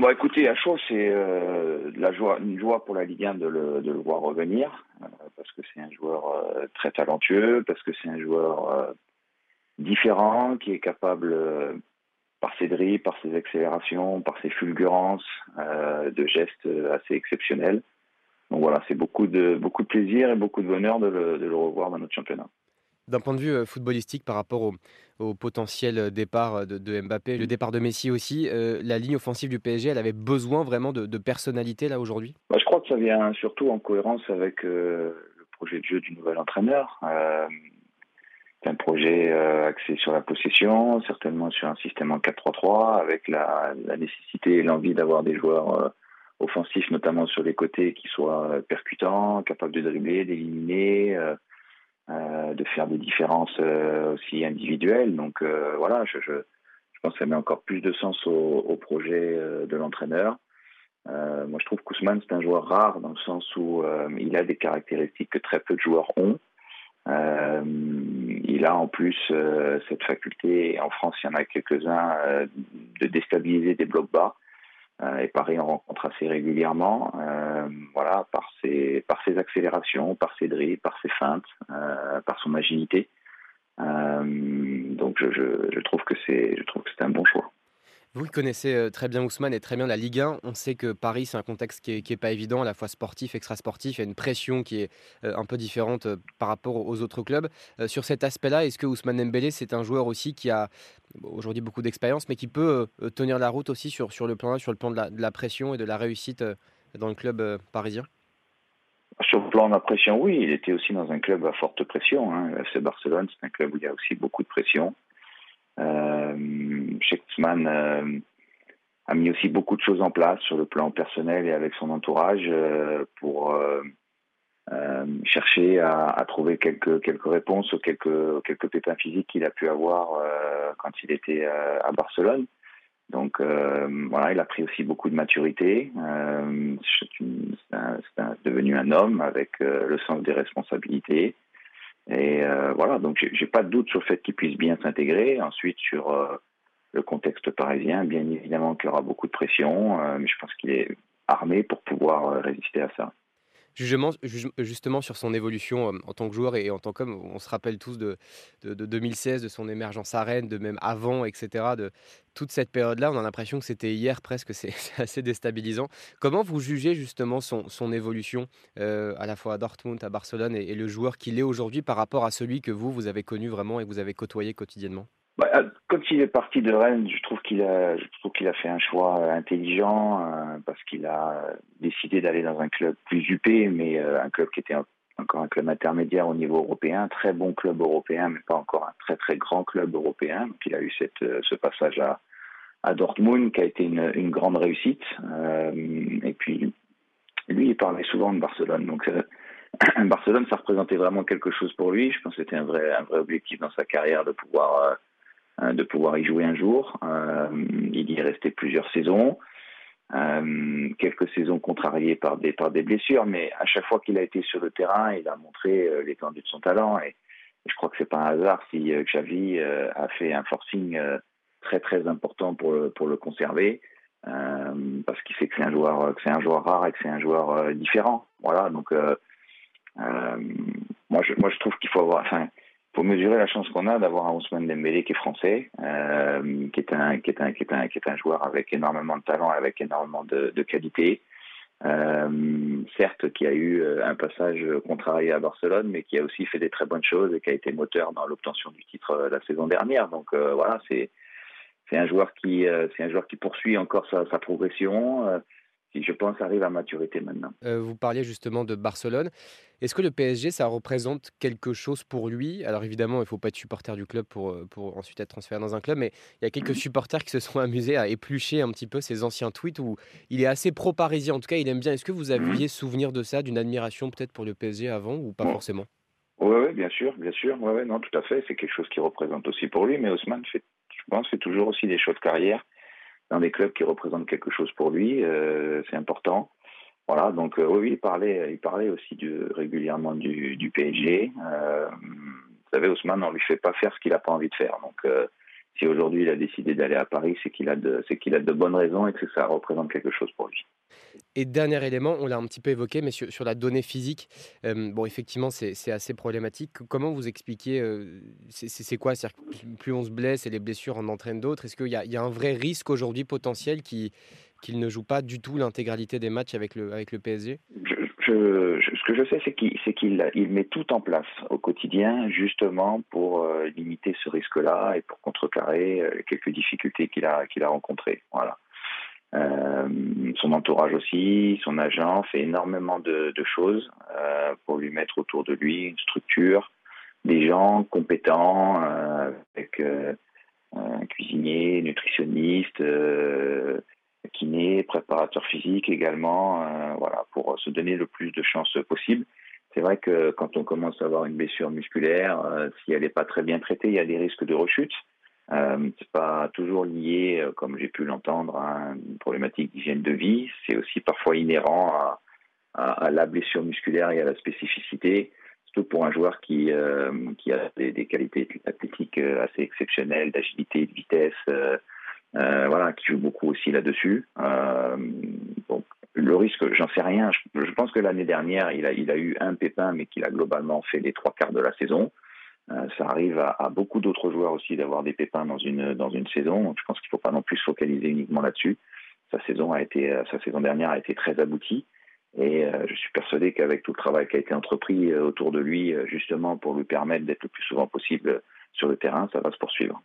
Bon, écoutez, à chaud, c'est euh, joie, une joie pour la Ligue 1 de le, voir revenir, euh, parce que c'est un joueur euh, très talentueux, parce que c'est un joueur différent, qui est capable, par ses dribbles, par ses accélérations, par ses fulgurances, de gestes assez exceptionnels. Donc voilà, c'est beaucoup de, beaucoup de plaisir et beaucoup de bonheur de le revoir dans notre championnat d'un point de vue footballistique par rapport au, potentiel départ de, Mbappé, le départ de Messi aussi, la ligne offensive du PSG, elle avait besoin vraiment de, personnalité là aujourd'hui? Bah, Je crois que ça vient surtout en cohérence avec le projet de jeu du nouvel entraîneur. c'est un projet axé sur la possession, certainement sur un système en 4-3-3, avec la, la, nécessité et l'envie d'avoir des joueurs offensifs, notamment sur les côtés, qui soient percutants, capables de dribbler, d'éliminer euh, de faire des différences euh, aussi individuelles. Donc euh, voilà, je, je, pense que ça met encore plus de sens au, projet de l'entraîneur. moi, je trouve qu'Ousmane, c'est un joueur rare dans le sens où il a des caractéristiques que très peu de joueurs ont. il a en plus cette faculté, en France il y en a quelques-uns, de déstabiliser des blocs bas. Et Paris en rencontre assez régulièrement, voilà, par ses, par ses accélérations, par ses drills, par ses feintes, euh, par son agilité. donc je, trouve que c'est, je trouve que c'est un bon choix. Vous connaissez euh, très bien Ousmane et très bien la Ligue 1, on sait que Paris, c'est un contexte qui n'est pas évident, à la fois sportif, extra-sportif. Il y a une pression qui est euh, un peu différente euh, par rapport aux autres clubs. Sur cet aspect-là, est-ce que Ousmane Dembélé, c'est un joueur aussi qui a aujourd'hui beaucoup d'expérience, mais qui peut tenir la route aussi sur, sur le plan, sur le plan de la, de la pression et de la réussite dans le club parisien? Sur le plan de la pression, oui, il était aussi dans un club à forte pression. Hein. FC Barcelone, c'est un club où il y a aussi beaucoup de pression. Euh, euh, a mis aussi beaucoup de choses en place sur le plan personnel et avec son entourage euh, pour chercher à, trouver quelques quelques réponses aux quelques quelques pépins physiques qu'il a pu avoir quand il était à Barcelone. Donc voilà, il a pris aussi beaucoup de maturité. c'est devenu un homme avec le sens des responsabilités. Et euh, voilà, donc j'ai pas de doute sur le fait qu'il puisse bien s'intégrer. Ensuite, sur euh, le contexte parisien, bien évidemment qu'il y aura beaucoup de pression, euh, mais je pense qu'il est armé pour pouvoir résister à ça. Justement, sur son évolution en tant que joueur et en tant qu'homme, on se rappelle tous de, de, 2016, de son émergence à Rennes, de même avant, etc. De toute cette période-là, on a l'impression que c'était hier presque, c'est assez déstabilisant. Comment vous jugez justement son, évolution à la fois à Dortmund, à Barcelone et, le joueur qu'il est aujourd'hui par rapport à celui que vous, vous avez connu vraiment et que vous avez côtoyé quotidiennement? euh, quand il est parti de Rennes, je trouve qu'il a, fait un choix euh, intelligent euh, parce qu'il a décidé d'aller dans un club plus huppé, mais un club qui était encore un club intermédiaire au niveau européen, très bon club européen, mais pas encore un très très grand club européen. Donc il a eu ce passage à, à Dortmund qui a été une, grande réussite. et puis lui, il parlait souvent de Barcelone. Donc Barcelone, ça représentait vraiment quelque chose pour lui. Je pense que c'était un vrai, un objectif dans sa carrière de pouvoir euh, de pouvoir y jouer un jour. Euh, il y est resté plusieurs saisons. Euh, quelques saisons contrariées par des, par des blessures, mais à chaque fois qu'il a été sur le terrain, il a montré l'étendue de son talent. Et, je crois que c'est pas un hasard si Xavi a fait un forcing très très important pour le, pour le conserver, parce qu'il sait que c'est un joueur que c'est un joueur rare et que c'est un joueur différent. Voilà, donc moi je moi je trouve qu'il faut avoir, enfin faut mesurer la chance qu'on a d'avoir un Ousmane Dembélé qui est français, euh, qui est un qui est un qui est un qui est un joueur avec énormément de talent, avec énormément de, de qualité. Euh, certes, qui a eu euh, un passage contrarié à Barcelone, mais qui a aussi fait des très bonnes choses et qui a été moteur dans l'obtention du titre euh, la saison dernière. Donc euh, voilà, c'est c'est un joueur qui c'est un joueur qui poursuit encore sa, sa progression qui, je pense, arrive à maturité maintenant. Euh, vous parliez justement de Barcelone. Est-ce que le PSG, ça représente quelque chose pour lui? Alors évidemment, il ne faut pas être supporter du club pour, euh, pour ensuite être transféré dans un club, mais il y a quelques supporters qui se sont amusés à éplucher un petit peu ses anciens tweets où il est assez pro-parisien. En tout cas, il aime bien. Est-ce que vous aviez souvenir de ça, d'une admiration peut-être pour le PSG avant ou pas forcément? Oui, ouais, bien sûr, bien sûr. Ouais, ouais, non, tout à fait. C'est quelque chose qui représente aussi pour lui. Mais Haussmann, fait, je pense, fait toujours aussi des choses de carrière dans des clubs qui représentent quelque chose pour lui. Euh, c'est important. Voilà, donc euh, oui, il parlait, il parlait aussi du, régulièrement du, du PSG. Euh, vous savez, Ousmane, on lui fait pas faire ce qu'il n'a pas envie de faire. Donc, si aujourd'hui il a décidé d'aller à Paris, c'est qu'il a, de, qu'il a de bonnes raisons et que ça représente quelque chose pour lui. Et dernier élément, on l'a un petit peu évoqué, mais sur, la donnée physique, euh, bon, effectivement, c'est assez problématique. Comment vous expliquez, euh, c'est quoi? Plus on se blesse et les blessures en entraînent d'autres, est-ce qu'il y, y, a un vrai risque aujourd'hui potentiel qu'il ne joue pas du tout l'intégralité des matchs avec le, avec le PSG ce que je sais, c'est qu'il il met tout en place au quotidien, justement pour euh, limiter ce risque-là et pour contrecarrer euh, quelques difficultés qu'il a, rencontrées. Voilà. Euh, son entourage aussi, son agent fait énormément de, choses pour lui mettre autour de lui une structure, des gens compétents, avec un cuisinier, nutritionniste, kiné, préparateur physique également, euh, voilà, pour se donner le plus de chances possible. C'est vrai que quand on commence à avoir une blessure musculaire, euh, si elle n'est pas très bien traitée, il y a des risques de rechute. Euh, c'est pas toujours lié, euh, comme j'ai pu l'entendre, à une problématique d'hygiène de vie. C'est aussi parfois inhérent à, à, la blessure musculaire et à la spécificité, surtout pour un joueur qui, qui a des, des, qualités athlétiques assez exceptionnelles, d'agilité, de vitesse. Euh, voilà, qui joue beaucoup aussi là-dessus. Euh, le risque, j'en sais rien. Je, pense que l'année dernière, il a, il a eu un pépin, mais qu'il a globalement fait les trois quarts de la saison. Euh, ça arrive à, beaucoup d'autres joueurs aussi d'avoir des pépins dans une dans une saison. je pense qu'il ne faut pas non plus se focaliser uniquement là-dessus. Sa saison a été, sa saison dernière a été très aboutie. Et je suis persuadé qu'avec tout le travail qui a été entrepris autour de lui, justement pour lui permettre d'être le plus souvent possible sur le terrain, ça va se poursuivre.